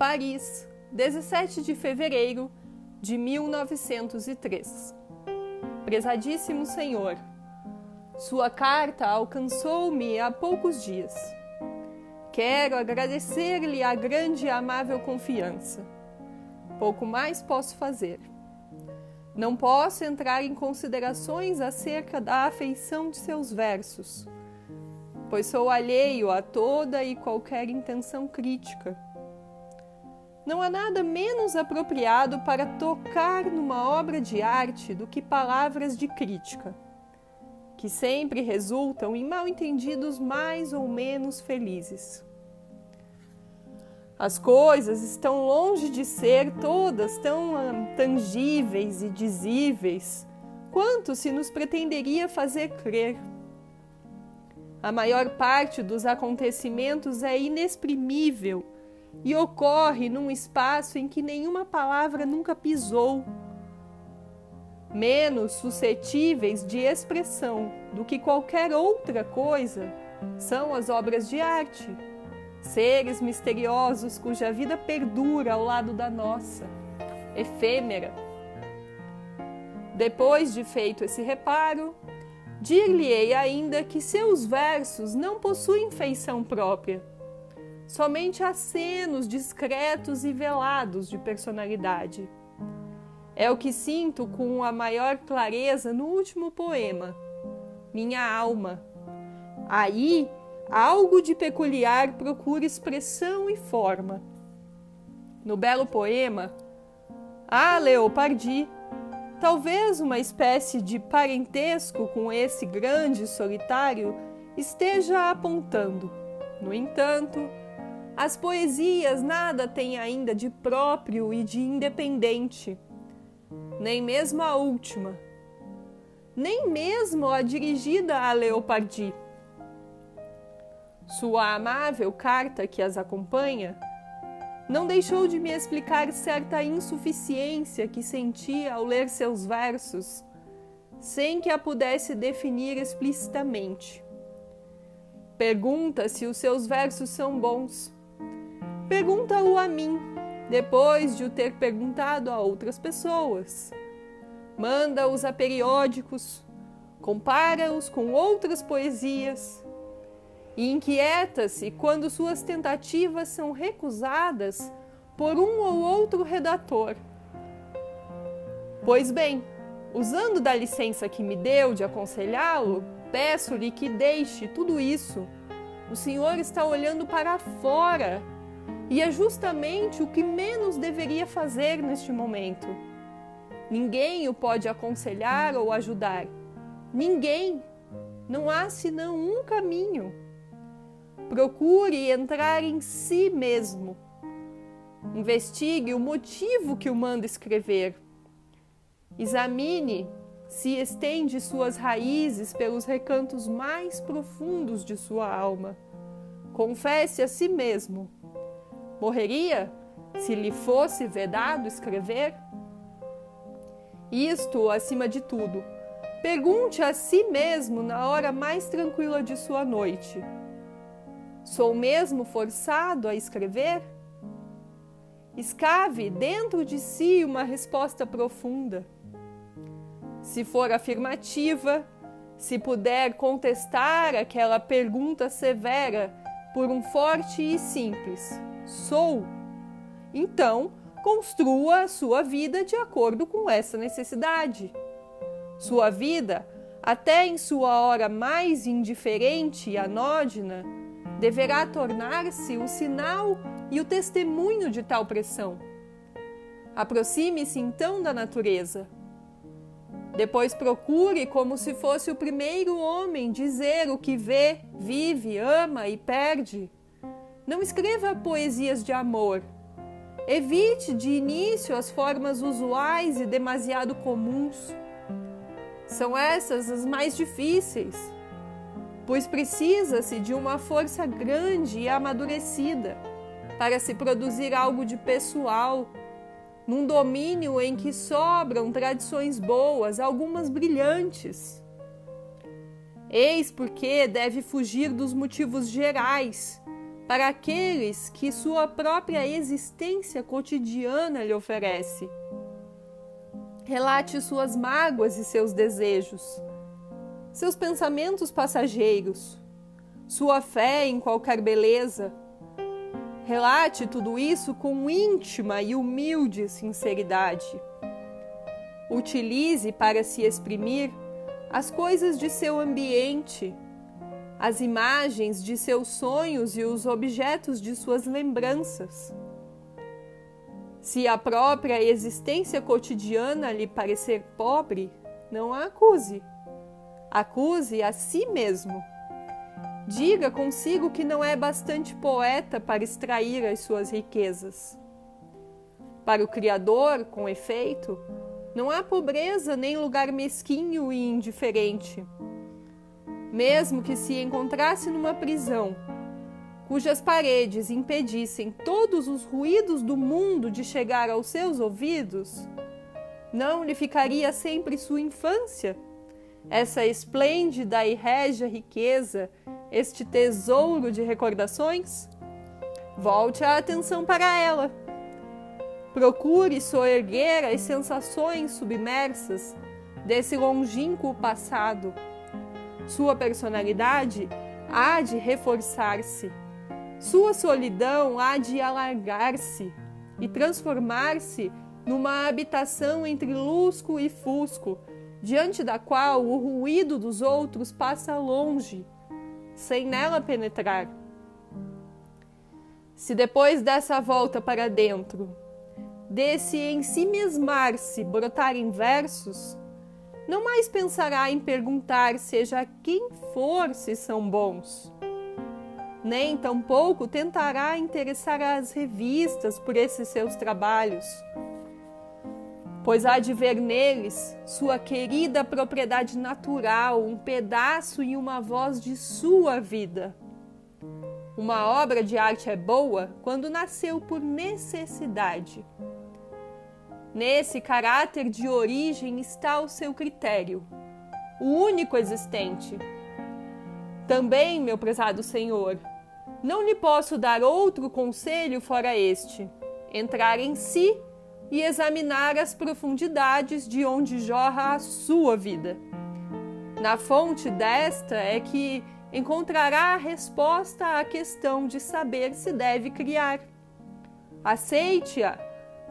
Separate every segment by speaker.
Speaker 1: Paris, 17 de fevereiro de 1903. Prezadíssimo Senhor, sua carta alcançou-me há poucos dias. Quero agradecer-lhe a grande e amável confiança. Pouco mais posso fazer. Não posso entrar em considerações acerca da afeição de seus versos, pois sou alheio a toda e qualquer intenção crítica. Não há nada menos apropriado para tocar numa obra de arte do que palavras de crítica, que sempre resultam em mal-entendidos mais ou menos felizes. As coisas estão longe de ser todas tão tangíveis e dizíveis quanto se nos pretenderia fazer crer. A maior parte dos acontecimentos é inexprimível e ocorre num espaço em que nenhuma palavra nunca pisou. Menos suscetíveis de expressão do que qualquer outra coisa são as obras de arte seres misteriosos cuja vida perdura ao lado da nossa, efêmera. Depois de feito esse reparo, dir-lhe-ei ainda que seus versos não possuem feição própria, somente acenos discretos e velados de personalidade. É o que sinto com a maior clareza no último poema, Minha Alma. Aí algo de peculiar procura expressão e forma. No belo poema, há Leopardi, talvez uma espécie de parentesco com esse grande solitário, esteja apontando. No entanto, as poesias nada têm ainda de próprio e de independente, nem mesmo a última, nem mesmo a dirigida a Leopardi sua amável carta que as acompanha, não deixou de me explicar certa insuficiência que sentia ao ler seus versos, sem que a pudesse definir explicitamente. Pergunta se os seus versos são bons. Pergunta-o a mim, depois de o ter perguntado a outras pessoas. Manda-os a periódicos, compara-os com outras poesias e inquieta-se quando suas tentativas são recusadas por um ou outro redator. Pois bem, usando da licença que me deu de aconselhá-lo, peço-lhe que deixe tudo isso. O senhor está olhando para fora e é justamente o que menos deveria fazer neste momento. Ninguém o pode aconselhar ou ajudar. Ninguém. Não há senão um caminho Procure entrar em si mesmo. Investigue o motivo que o manda escrever. Examine se estende suas raízes pelos recantos mais profundos de sua alma. Confesse a si mesmo. Morreria se lhe fosse vedado escrever? Isto, acima de tudo, pergunte a si mesmo na hora mais tranquila de sua noite Sou mesmo forçado a escrever? Escave dentro de si uma resposta profunda. Se for afirmativa, se puder contestar aquela pergunta severa por um forte e simples sou, então construa a sua vida de acordo com essa necessidade. Sua vida, até em sua hora mais indiferente e anódina, deverá tornar-se o sinal e o testemunho de tal pressão. Aproxime-se então da natureza. Depois procure, como se fosse o primeiro homem, dizer o que vê, vive, ama e perde. Não escreva poesias de amor. Evite de início as formas usuais e demasiado comuns. São essas as mais difíceis pois precisa-se de uma força grande e amadurecida para se produzir algo de pessoal, num domínio em que sobram tradições boas, algumas brilhantes. Eis porque deve fugir dos motivos gerais, para aqueles que sua própria existência cotidiana lhe oferece. Relate suas mágoas e seus desejos, seus pensamentos passageiros, sua fé em qualquer beleza. Relate tudo isso com íntima e humilde sinceridade. Utilize para se exprimir as coisas de seu ambiente as imagens de seus sonhos e os objetos de suas lembranças. Se a própria existência cotidiana lhe parecer pobre, não a acuse. Acuse a si mesmo. Diga consigo que não é bastante poeta para extrair as suas riquezas. Para o Criador, com efeito, não há pobreza nem lugar mesquinho e indiferente mesmo que se encontrasse numa prisão, cujas paredes impedissem todos os ruídos do mundo de chegar aos seus ouvidos, não lhe ficaria sempre sua infância? Essa esplêndida e régia riqueza, este tesouro de recordações? Volte a atenção para ela. Procure soerguer as sensações submersas desse longínquo passado sua personalidade há de reforçar-se. Sua solidão há de alargar-se e transformar-se numa habitação entre lusco e fusco, diante da qual o ruído dos outros passa longe, sem nela penetrar. Se depois dessa volta para dentro, desse em si mesmar-se brotarem versos, não mais pensará em perguntar, seja quem for, se são bons. Nem tampouco tentará interessar as revistas por esses seus trabalhos, pois há de ver neles sua querida propriedade natural, um pedaço e uma voz de sua vida. Uma obra de arte é boa quando nasceu por necessidade Nesse caráter de origem está o seu critério, o único existente. Também, meu prezado Senhor, não lhe posso dar outro conselho fora este: entrar em si e examinar as profundidades de onde jorra a sua vida. Na fonte desta é que encontrará a resposta à questão de saber se deve criar. Aceite-a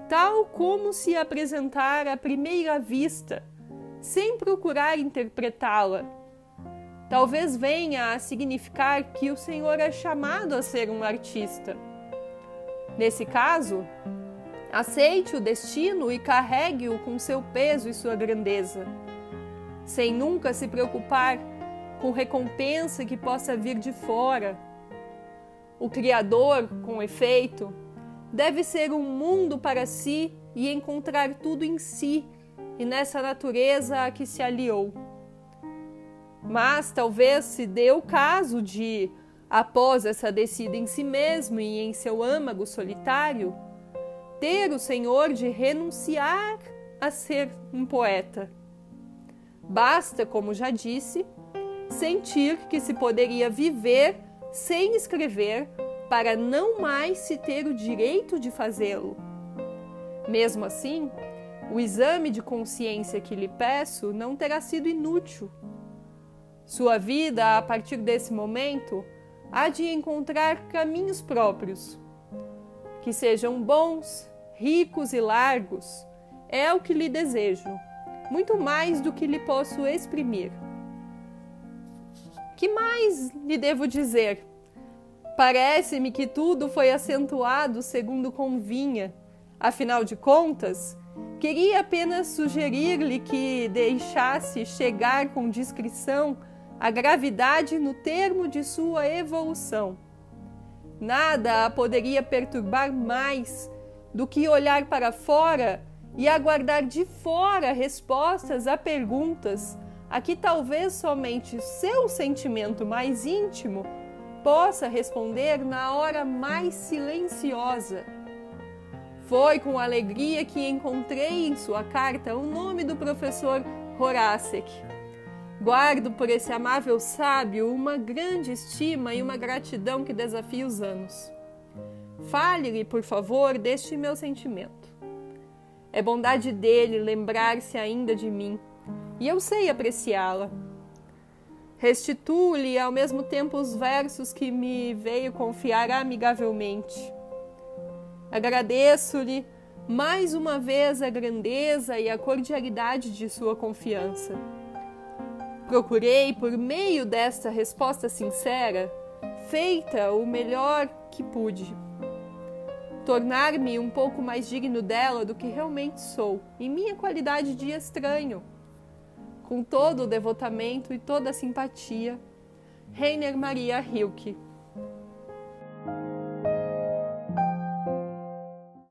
Speaker 1: tal como se apresentar à primeira vista, sem procurar interpretá-la. Talvez venha a significar que o Senhor é chamado a ser um artista. Nesse caso, aceite o destino e carregue-o com seu peso e sua grandeza, sem nunca se preocupar com recompensa que possa vir de fora. O Criador, com efeito, deve ser um mundo para si e encontrar tudo em si e nessa natureza a que se aliou. Mas talvez se dê o caso de, após essa descida em si mesmo e em seu âmago solitário, ter o Senhor de renunciar a ser um poeta. Basta, como já disse, sentir que se poderia viver sem escrever para não mais se ter o direito de fazê-lo. Mesmo assim, o exame de consciência que lhe peço não terá sido inútil. Sua vida, a partir desse momento, há de encontrar caminhos próprios, que sejam bons, ricos e largos. É o que lhe desejo, muito mais do que lhe posso exprimir. Que mais lhe devo dizer? Parece-me que tudo foi acentuado segundo convinha. Afinal de contas, queria apenas sugerir-lhe que deixasse chegar com discrição a gravidade no termo de sua evolução. Nada a poderia perturbar mais do que olhar para fora e aguardar de fora respostas a perguntas a que talvez somente seu sentimento mais íntimo possa responder na hora mais silenciosa. Foi com alegria que encontrei em sua carta o nome do professor Horacek. Guardo por esse amável sábio uma grande estima e uma gratidão que desafia os anos. Fale-lhe, por favor, deste meu sentimento. É bondade dele lembrar-se ainda de mim, e eu sei apreciá-la. Restituo-lhe ao mesmo tempo os versos que me veio confiar amigavelmente. Agradeço-lhe mais uma vez a grandeza e a cordialidade de sua confiança Procurei, por meio desta resposta sincera, feita o melhor que pude, tornar-me um pouco mais digno dela do que realmente sou, em minha qualidade de estranho. Com todo o devotamento e toda a simpatia, Rainer Maria Hilke.